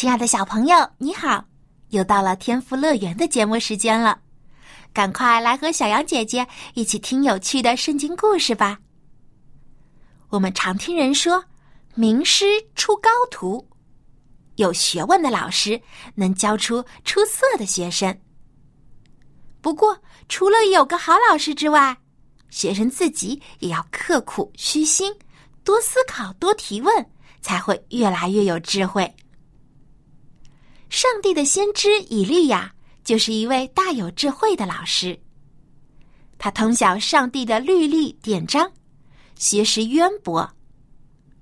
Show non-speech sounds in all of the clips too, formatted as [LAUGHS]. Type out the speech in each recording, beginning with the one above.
亲爱的小朋友，你好！又到了天赋乐园的节目时间了，赶快来和小羊姐姐一起听有趣的圣经故事吧。我们常听人说，名师出高徒，有学问的老师能教出出色的学生。不过，除了有个好老师之外，学生自己也要刻苦虚心，多思考，多提问，才会越来越有智慧。上帝的先知以利亚就是一位大有智慧的老师，他通晓上帝的律例典章，学识渊博，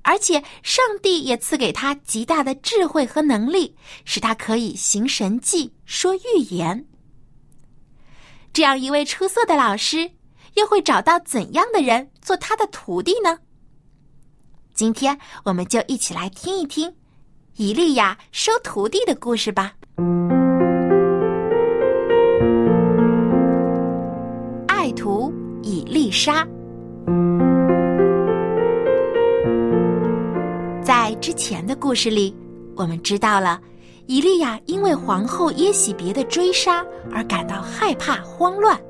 而且上帝也赐给他极大的智慧和能力，使他可以行神迹、说预言。这样一位出色的老师，又会找到怎样的人做他的徒弟呢？今天我们就一起来听一听。以利亚收徒弟的故事吧。爱徒以利沙，在之前的故事里，我们知道了以利亚因为皇后耶喜别的追杀而感到害怕慌乱，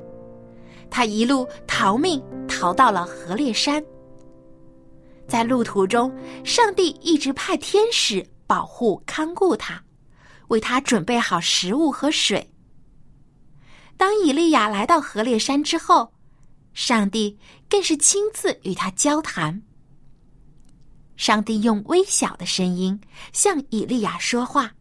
他一路逃命逃到了河烈山。在路途中，上帝一直派天使。保护看顾他，为他准备好食物和水。当以利亚来到河烈山之后，上帝更是亲自与他交谈。上帝用微小的声音向以利亚说话，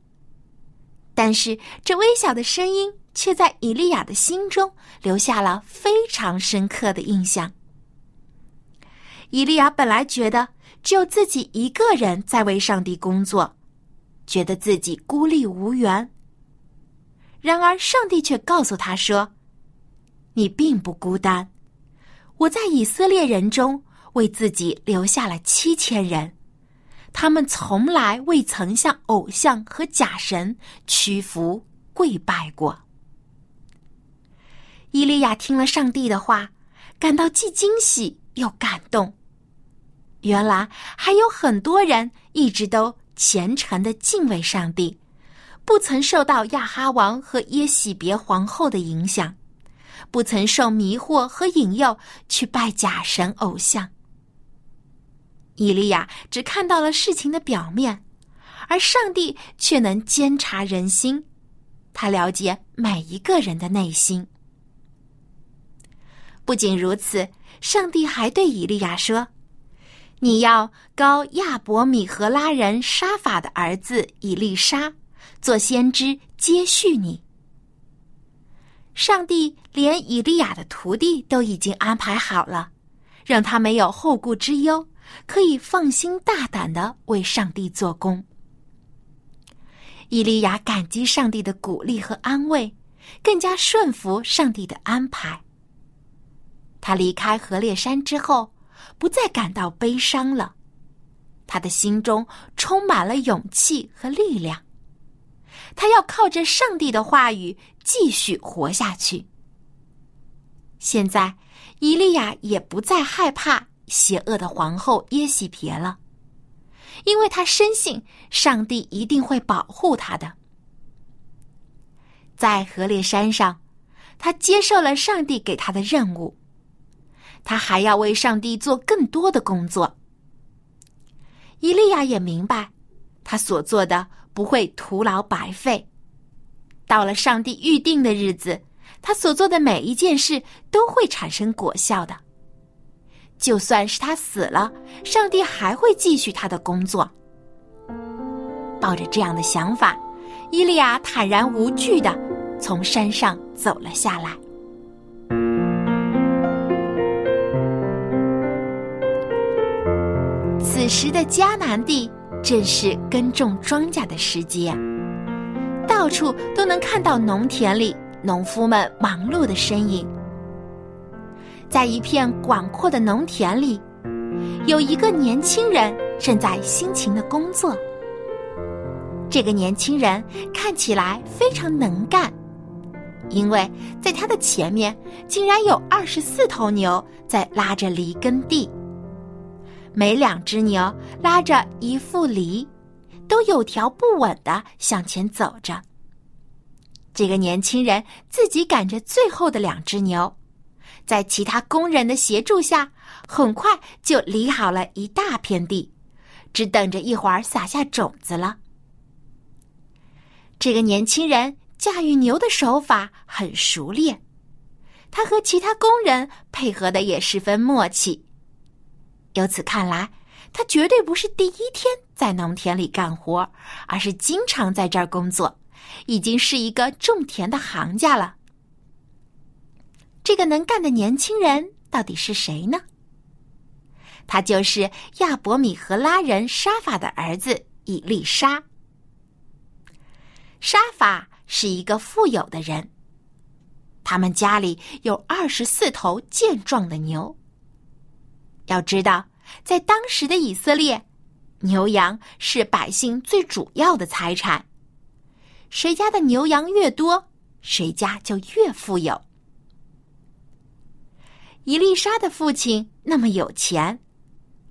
但是这微小的声音却在以利亚的心中留下了非常深刻的印象。以利亚本来觉得只有自己一个人在为上帝工作。觉得自己孤立无援。然而，上帝却告诉他说：“你并不孤单，我在以色列人中为自己留下了七千人，他们从来未曾向偶像和假神屈服跪拜过。”伊利亚听了上帝的话，感到既惊喜又感动。原来还有很多人一直都。虔诚的敬畏上帝，不曾受到亚哈王和耶喜别皇后的影响，不曾受迷惑和引诱去拜假神偶像。以利亚只看到了事情的表面，而上帝却能监察人心，他了解每一个人的内心。不仅如此，上帝还对以利亚说。你要高亚伯米和拉人沙法的儿子以利沙做先知接续你。上帝连以利亚的徒弟都已经安排好了，让他没有后顾之忧，可以放心大胆的为上帝做工。以利亚感激上帝的鼓励和安慰，更加顺服上帝的安排。他离开河烈山之后。不再感到悲伤了，他的心中充满了勇气和力量。他要靠着上帝的话语继续活下去。现在，伊利亚也不再害怕邪恶的皇后耶喜别了，因为他深信上帝一定会保护他的。在河烈山上，他接受了上帝给他的任务。他还要为上帝做更多的工作。伊利亚也明白，他所做的不会徒劳白费。到了上帝预定的日子，他所做的每一件事都会产生果效的。就算是他死了，上帝还会继续他的工作。抱着这样的想法，伊利亚坦然无惧的从山上走了下来。此时的迦南地正是耕种庄稼的时节，到处都能看到农田里农夫们忙碌的身影。在一片广阔的农田里，有一个年轻人正在辛勤的工作。这个年轻人看起来非常能干，因为在他的前面竟然有二十四头牛在拉着犁耕地。每两只牛拉着一副犁，都有条不紊的向前走着。这个年轻人自己赶着最后的两只牛，在其他工人的协助下，很快就犁好了一大片地，只等着一会儿撒下种子了。这个年轻人驾驭牛的手法很熟练，他和其他工人配合的也十分默契。由此看来，他绝对不是第一天在农田里干活，而是经常在这儿工作，已经是一个种田的行家了。这个能干的年轻人到底是谁呢？他就是亚伯米和拉人沙法的儿子以利沙。沙法是一个富有的人，他们家里有二十四头健壮的牛。要知道，在当时的以色列，牛羊是百姓最主要的财产。谁家的牛羊越多，谁家就越富有。伊丽莎的父亲那么有钱，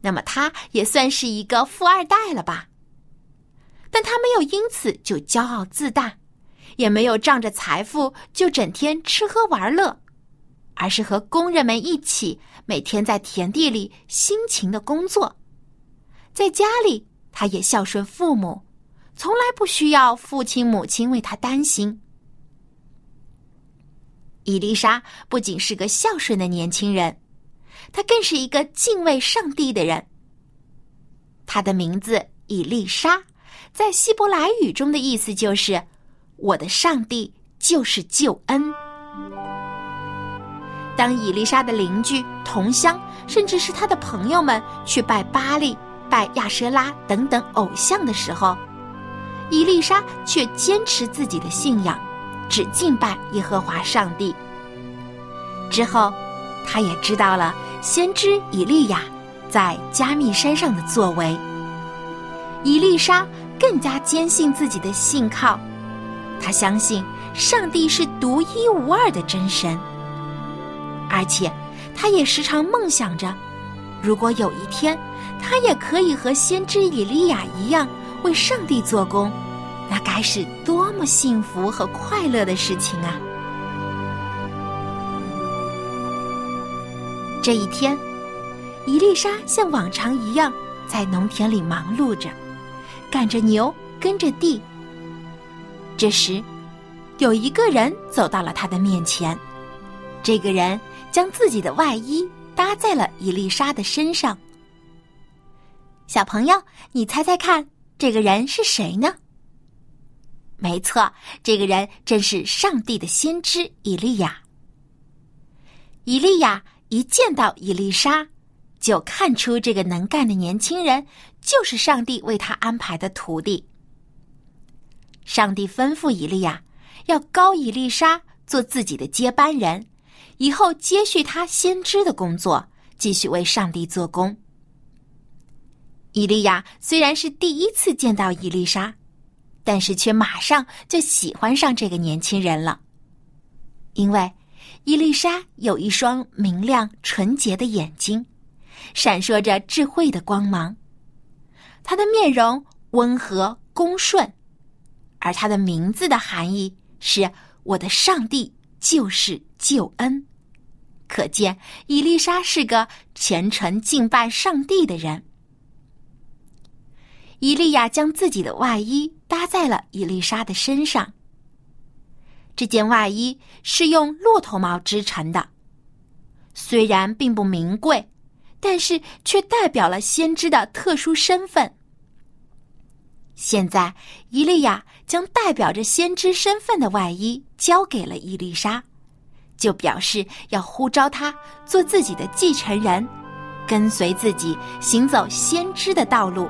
那么他也算是一个富二代了吧？但他没有因此就骄傲自大，也没有仗着财富就整天吃喝玩乐，而是和工人们一起每天在田地里辛勤的工作。在家里，他也孝顺父母，从来不需要父亲母亲为他担心。伊丽莎不仅是个孝顺的年轻人，她更是一个敬畏上帝的人。她的名字伊丽莎。在希伯来语中的意思就是“我的上帝就是救恩”。当伊丽莎的邻居、同乡，甚至是他的朋友们去拜巴利、拜亚舍拉等等偶像的时候，伊丽莎却坚持自己的信仰，只敬拜耶和华上帝。之后，他也知道了先知以利亚在加密山上的作为。伊丽莎。更加坚信自己的信靠，他相信上帝是独一无二的真神，而且他也时常梦想着，如果有一天他也可以和先知以利亚一样为上帝做工，那该是多么幸福和快乐的事情啊！这一天，伊丽莎像往常一样在农田里忙碌着。赶着牛，跟着地。这时，有一个人走到了他的面前。这个人将自己的外衣搭在了伊丽莎的身上。小朋友，你猜猜看，这个人是谁呢？没错，这个人正是上帝的先知以利亚。以利亚一见到伊丽莎。就看出这个能干的年轻人就是上帝为他安排的徒弟。上帝吩咐以利亚要高伊丽莎做自己的接班人，以后接续他先知的工作，继续为上帝做工。以利亚虽然是第一次见到伊丽莎，但是却马上就喜欢上这个年轻人了，因为伊丽莎有一双明亮纯洁的眼睛。闪烁着智慧的光芒，他的面容温和恭顺，而他的名字的含义是“我的上帝就是救恩”。可见伊丽莎是个虔诚敬拜上帝的人。伊利亚将自己的外衣搭在了伊丽莎的身上。这件外衣是用骆驼毛织成的，虽然并不名贵。但是却代表了先知的特殊身份。现在，伊利亚将代表着先知身份的外衣交给了伊丽莎，就表示要呼召他做自己的继承人，跟随自己行走先知的道路，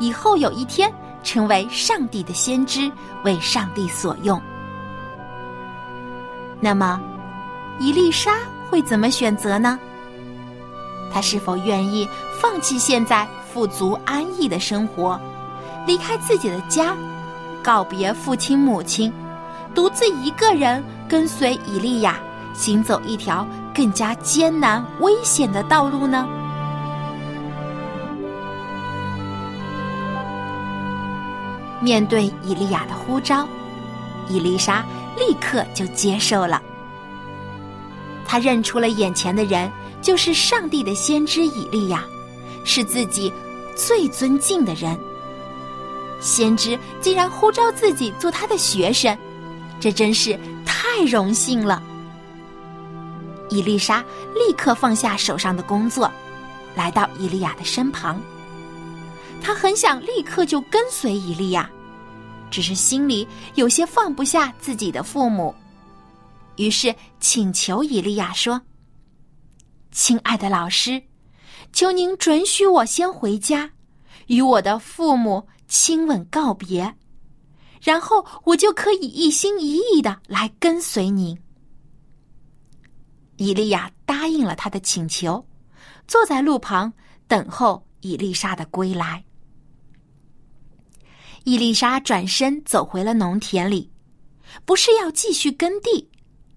以后有一天成为上帝的先知，为上帝所用。那么，伊丽莎会怎么选择呢？她是否愿意放弃现在富足安逸的生活，离开自己的家，告别父亲母亲，独自一个人跟随以利亚，行走一条更加艰难危险的道路呢？面对以利亚的呼召，伊丽莎立刻就接受了。她认出了眼前的人就是上帝的先知以利亚，是自己最尊敬的人。先知竟然呼召自己做他的学生，这真是太荣幸了。伊丽莎立刻放下手上的工作，来到伊利亚的身旁。他很想立刻就跟随伊利亚，只是心里有些放不下自己的父母，于是请求伊利亚说：“亲爱的老师，求您准许我先回家，与我的父母亲吻告别，然后我就可以一心一意的来跟随您。”以利亚答应了他的请求，坐在路旁等候伊丽莎的归来。伊丽莎转身走回了农田里，不是要继续耕地，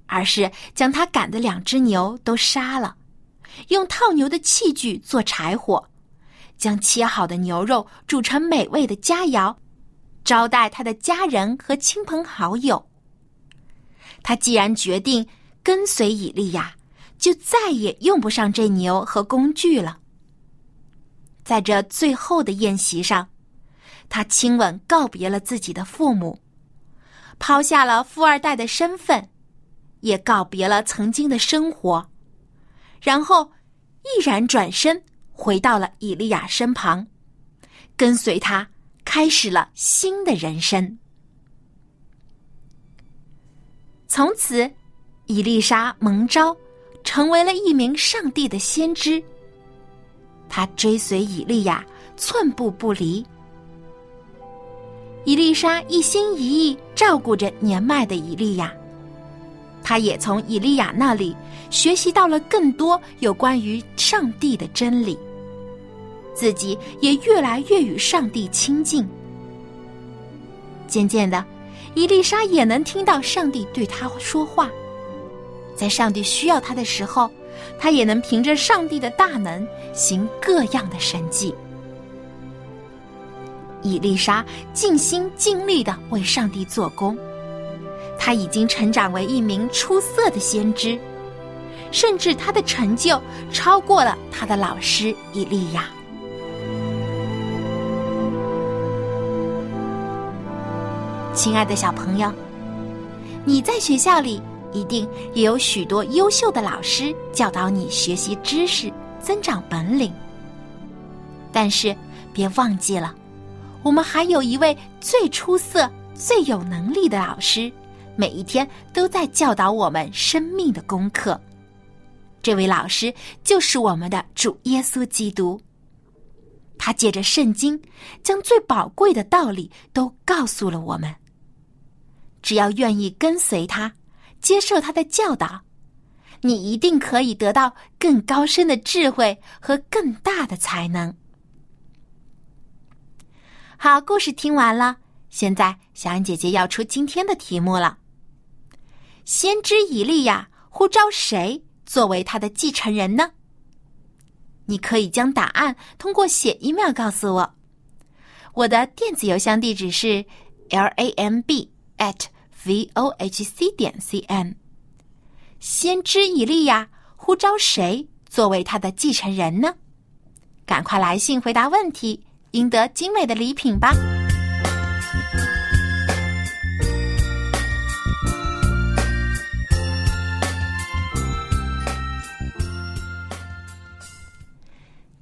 而是将他赶的两只牛都杀了，用套牛的器具做柴火，将切好的牛肉煮成美味的佳肴，招待他的家人和亲朋好友。他既然决定跟随以利亚，就再也用不上这牛和工具了。在这最后的宴席上。他亲吻告别了自己的父母，抛下了富二代的身份，也告别了曾经的生活，然后毅然转身回到了以利亚身旁，跟随他开始了新的人生。从此，伊丽莎蒙召，成为了一名上帝的先知。他追随以利亚，寸步不离。伊丽莎一心一意照顾着年迈的以利亚，她也从以利亚那里学习到了更多有关于上帝的真理，自己也越来越与上帝亲近。渐渐的，伊丽莎也能听到上帝对她说话，在上帝需要她的时候，她也能凭着上帝的大能行各样的神迹。伊丽莎尽心尽力的为上帝做工，她已经成长为一名出色的先知，甚至她的成就超过了她的老师以利亚。亲爱的小朋友，你在学校里一定也有许多优秀的老师教导你学习知识、增长本领，但是别忘记了。我们还有一位最出色、最有能力的老师，每一天都在教导我们生命的功课。这位老师就是我们的主耶稣基督。他借着圣经，将最宝贵的道理都告诉了我们。只要愿意跟随他，接受他的教导，你一定可以得到更高深的智慧和更大的才能。好，故事听完了。现在小安姐姐要出今天的题目了。先知以利亚呼召谁作为他的继承人呢？你可以将答案通过写 email 告诉我。我的电子邮箱地址是 l a m b at v o h c 点 c n。先知以利亚呼召谁作为他的继承人呢？赶快来信回答问题。赢得精美的礼品吧！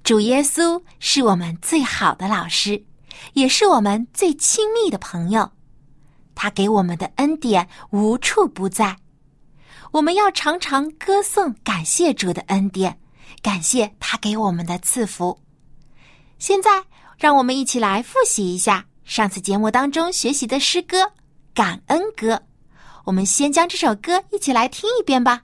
主耶稣是我们最好的老师，也是我们最亲密的朋友。他给我们的恩典无处不在，我们要常常歌颂、感谢主的恩典，感谢他给我们的赐福。现在。让我们一起来复习一下上次节目当中学习的诗歌《感恩歌》。我们先将这首歌一起来听一遍吧。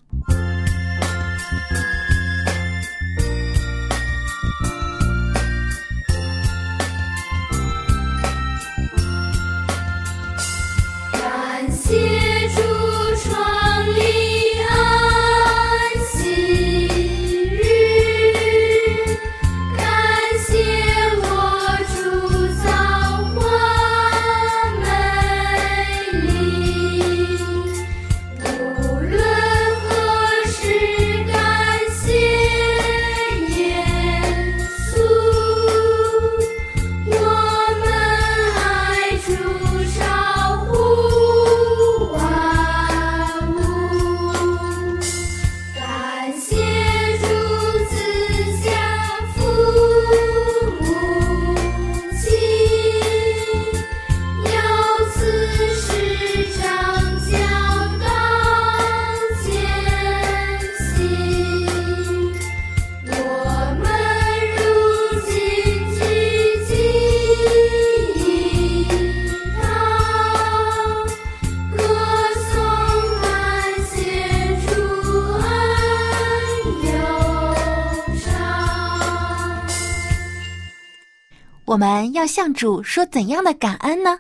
我们要向主说怎样的感恩呢？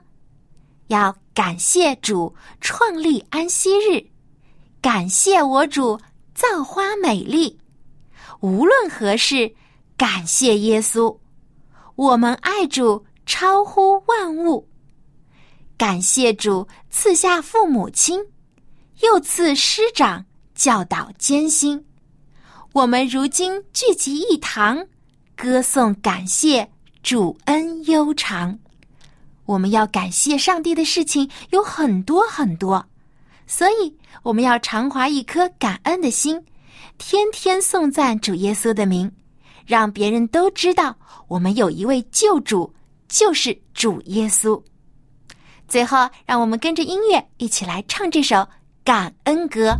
要感谢主创立安息日，感谢我主造花美丽。无论何事，感谢耶稣。我们爱主超乎万物。感谢主赐下父母亲，又赐师长教导艰辛。我们如今聚集一堂，歌颂感谢。主恩悠长，我们要感谢上帝的事情有很多很多，所以我们要常怀一颗感恩的心，天天颂赞主耶稣的名，让别人都知道我们有一位救主，就是主耶稣。最后，让我们跟着音乐一起来唱这首感恩歌。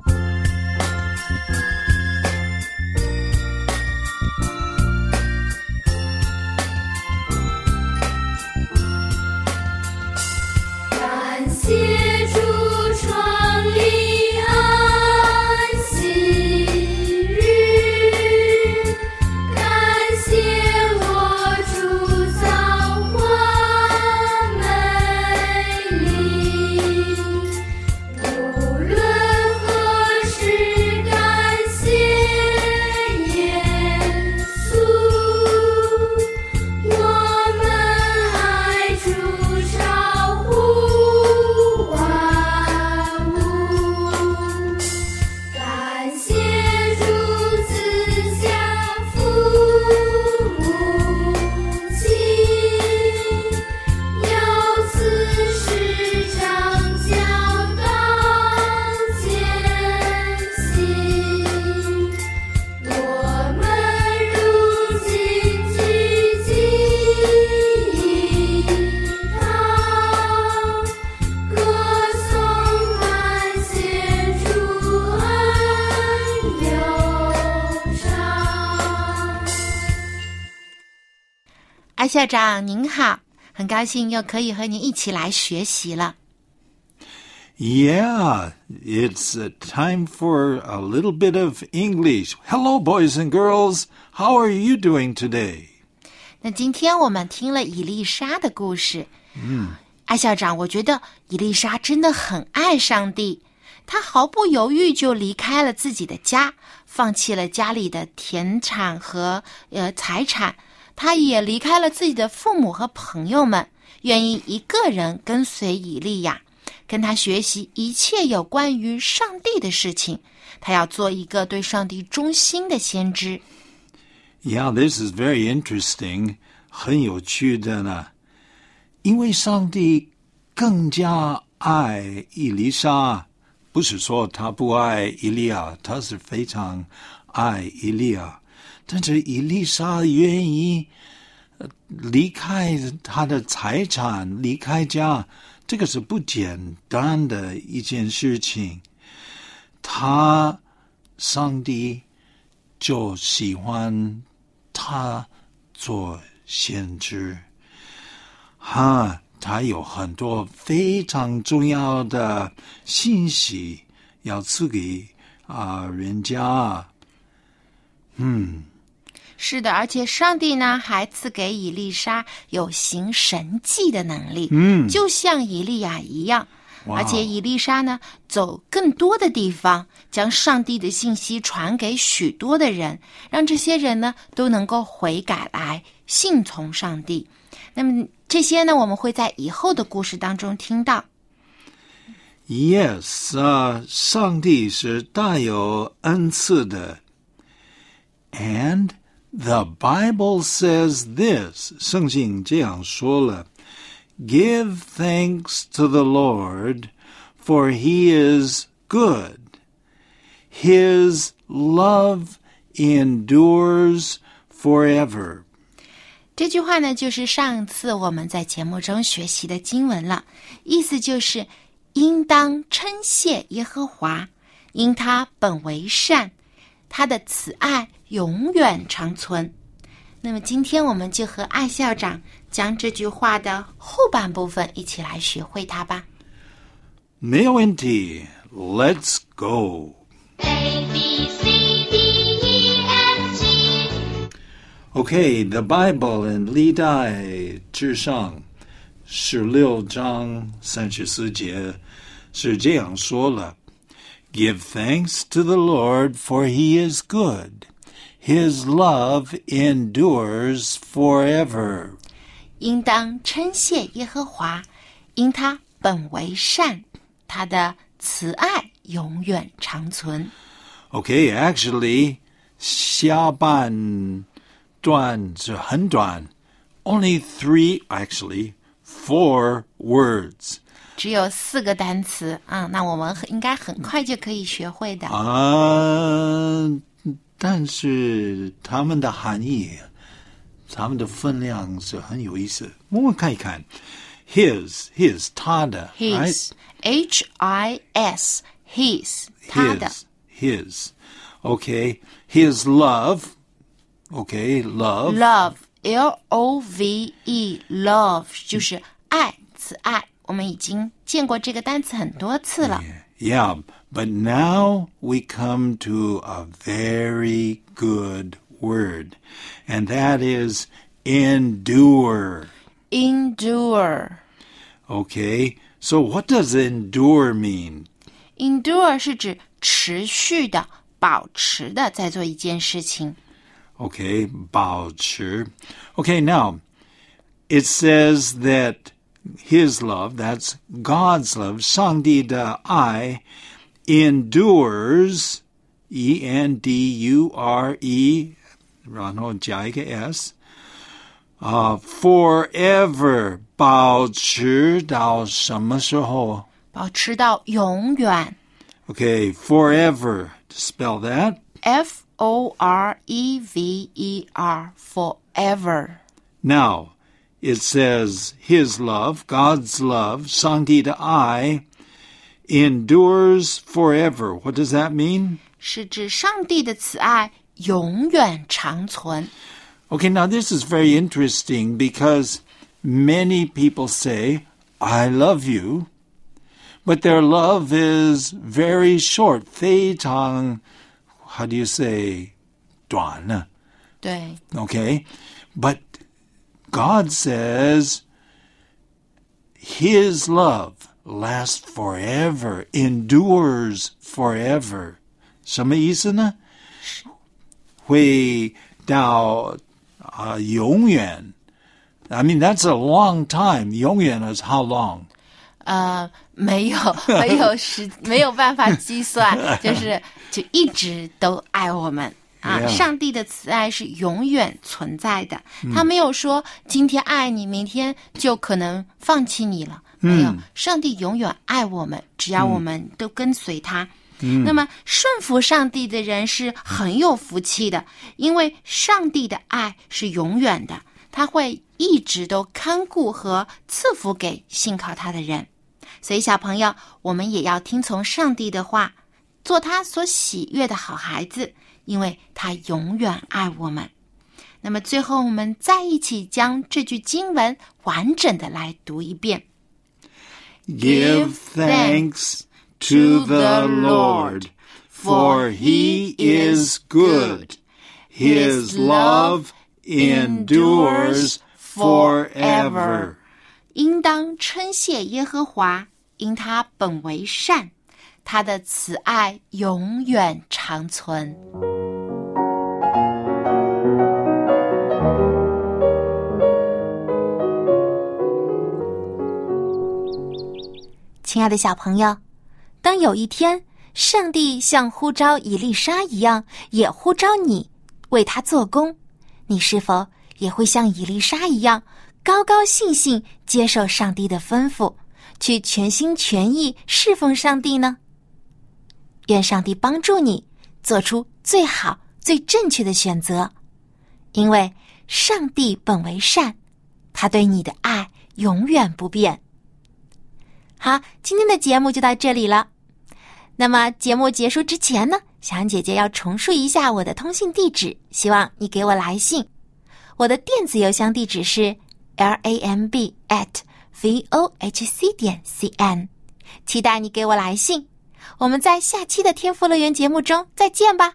校长您好，很高兴又可以和您一起来学习了。Yeah, it's time for a little bit of English. Hello, boys and girls. How are you doing today? 那今天我们听了伊丽莎的故事。嗯，艾校长，我觉得伊丽莎真的很爱上帝，她毫不犹豫就离开了自己的家，放弃了家里的田产和呃财产。他也离开了自己的父母和朋友们，愿意一个人跟随以利亚，跟他学习一切有关于上帝的事情。他要做一个对上帝忠心的先知。Yeah, this is very interesting，很有趣的呢。因为上帝更加爱伊丽莎，不是说他不爱伊利亚，他是非常爱伊利亚。但是伊丽莎愿意离开他的财产，离开家，这个是不简单的一件事情。他上帝就喜欢他做先知，哈，他有很多非常重要的信息要赐给啊人家。嗯，是的，而且上帝呢还赐给以丽莎有行神迹的能力，嗯就像以利亚一样。而且以丽莎呢，走更多的地方，将上帝的信息传给许多的人，让这些人呢都能够悔改来信从上帝。那么这些呢，我们会在以后的故事当中听到。Yes，啊，上帝是大有恩赐的。And the Bible says this，圣经这样说了：Give thanks to the Lord, for He is good. His love endures forever. 这句话呢，就是上次我们在节目中学习的经文了，意思就是应当称谢耶和华，因他本为善，他的慈爱 永远长存。那么今天我们就和艾校长将这句话的后半部分一起来学会它吧。没有问题，Let's go. A B C D E F G Okay, the Bible in 历代至上十六章三十四节是这样说了：Give thanks to the Lord, for He is good. His love endures forever. 应当称谢耶和华，因他本为善，他的慈爱永远长存。 Okay, actually, 下半段是很短，only three, actually four words. 只有四个单词啊，那我们很应该很快就可以学会的。啊， 但是他们的含义，他们的分量是很有意思。我们看一看，his his 他的 His H I S His 他的 his his okay his love okay love love L O V E love 就是爱慈爱，我们已经见过这个单词很多次了。yeah but now we come to a very good word and that is endure Endure Okay, so what does endure mean? endure 是指持续的、保持的在做一件事情。 Okay, 保持. Okay, now it says that his love, that's God's love, 上帝的爱 endures, E N D U R E, 然后加一个 s, uh, forever 保持到什么时候？保持到永远 Okay, forever. Spell that. F O R E V E R forever Now, it says His love, God's love, 上帝的爱 endures forever. What does that mean? 是指上帝的慈爱永远长存。 Okay, now this is very interesting because many people say, I love you, but their love is very short. 非常, how do you say, 短呢?对， Okay? But God says His love lasts forever, endures forever. 什么意思呢？会到啊、永远。I mean, that's a long time. 永远 is how long? 呃，没有 [LAUGHS] 没有时 [LAUGHS] 没有办法计算，就是就一直都爱我们。啊 Yeah 上帝的慈爱是永远存在的，他没有说今天爱你，明天就可能放弃你了。没有，上帝永远爱我们，只要我们都跟随他。那么顺服上帝的人是很有福气的，因为上帝的爱是永远的，他会一直都看顾和赐福给信靠他的人。所以，小朋友，我们也要听从上帝的话，做他所喜悦的好孩子，因为他永远爱我们。那么最后，我们再一起将这句经文完整的来读一遍。Give thanks to the Lord, for he is good. His love endures forever. 应当称谢耶和华，因他本为善，他的慈爱永远长存。 亲爱的小朋友，当有一天上帝像呼召以丽莎一样，也呼召你为他做工，你是否也会像以丽莎一样，高高兴兴接受上帝的吩咐，去全心全意侍奉上帝呢？愿上帝帮助你做出最好、最正确的选择，因为上帝本为善，他对你的爱永远不变。好，今天的节目就到这里了。那么节目结束之前呢，小安姐姐要重述一下我的通信地址，希望你给我来信。我的电子邮箱地址是 l a m b at v o h c 点 c n，期待你给我来信。我们在下期的天赋乐园节目中再见吧，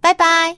拜拜。